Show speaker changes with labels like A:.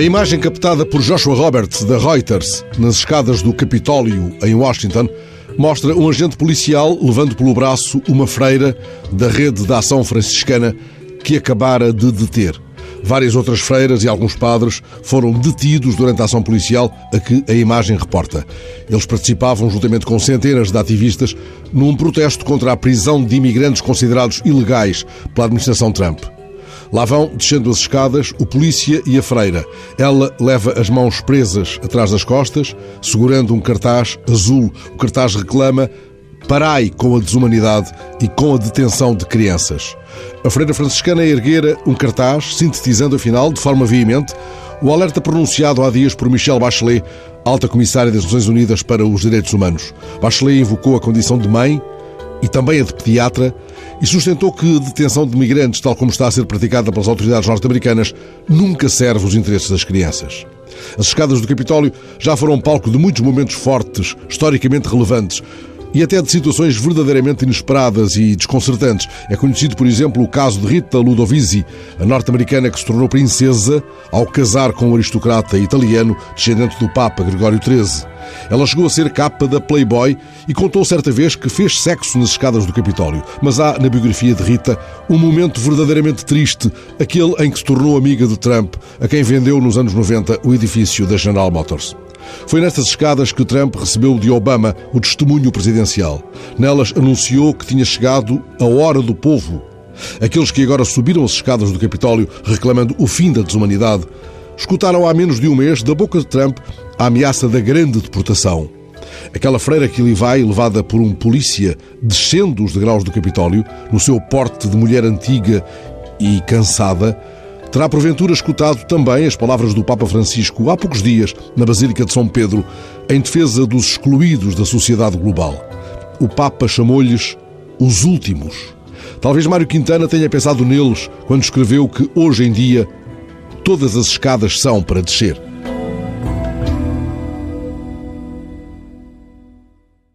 A: A imagem captada por Joshua Roberts, da Reuters, nas escadas do Capitólio, em Washington, mostra um agente policial levando pelo braço uma freira da rede da ação franciscana que acabara de deter. Várias outras freiras e alguns padres foram detidos durante a ação policial a que a imagem reporta. Eles participavam, juntamente com centenas de ativistas, num protesto contra a prisão de imigrantes considerados ilegais pela administração Trump. Lá vão, descendo as escadas, o polícia e a freira. Ela leva as mãos presas atrás das costas, segurando um cartaz azul. O cartaz reclama Parai com a desumanidade e com a detenção de crianças. A freira franciscana erguera um cartaz, sintetizando afinal, de forma veemente, o alerta pronunciado há dias por Michelle Bachelet, alta comissária das Nações Unidas para os Direitos Humanos. Bachelet invocou a condição de mãe e também a de pediatra e sustentou que a detenção de migrantes, tal como está a ser praticada pelas autoridades norte-americanas, nunca serve os interesses das crianças. As escadas do Capitólio já foram palco de muitos momentos fortes, historicamente relevantes, e até de situações verdadeiramente inesperadas e desconcertantes. É conhecido, por exemplo, o caso de Rita Ludovisi, a norte-americana que se tornou princesa ao casar com um aristocrata italiano descendente do Papa Gregório XIII. Ela chegou a ser capa da Playboy e contou certa vez que fez sexo nas escadas do Capitólio. Mas há na biografia de Rita um momento verdadeiramente triste, aquele em que se tornou amiga de Trump, a quem vendeu nos anos 90 o edifício da General Motors. Foi nestas escadas que Trump recebeu de Obama o testemunho presidencial. Nelas anunciou que tinha chegado a hora do povo. Aqueles que agora subiram as escadas do Capitólio reclamando o fim da desumanidade, escutaram há menos de um mês, da boca de Trump, a ameaça da grande deportação. Aquela freira que ali vai, levada por um polícia, descendo os degraus do Capitólio, no seu porte de mulher antiga e cansada, terá porventura escutado também as palavras do Papa Francisco há poucos dias na Basílica de São Pedro em defesa dos excluídos da sociedade global. O Papa chamou-lhes os últimos. Talvez Mário Quintana tenha pensado neles quando escreveu que hoje em dia todas as escadas são para descer.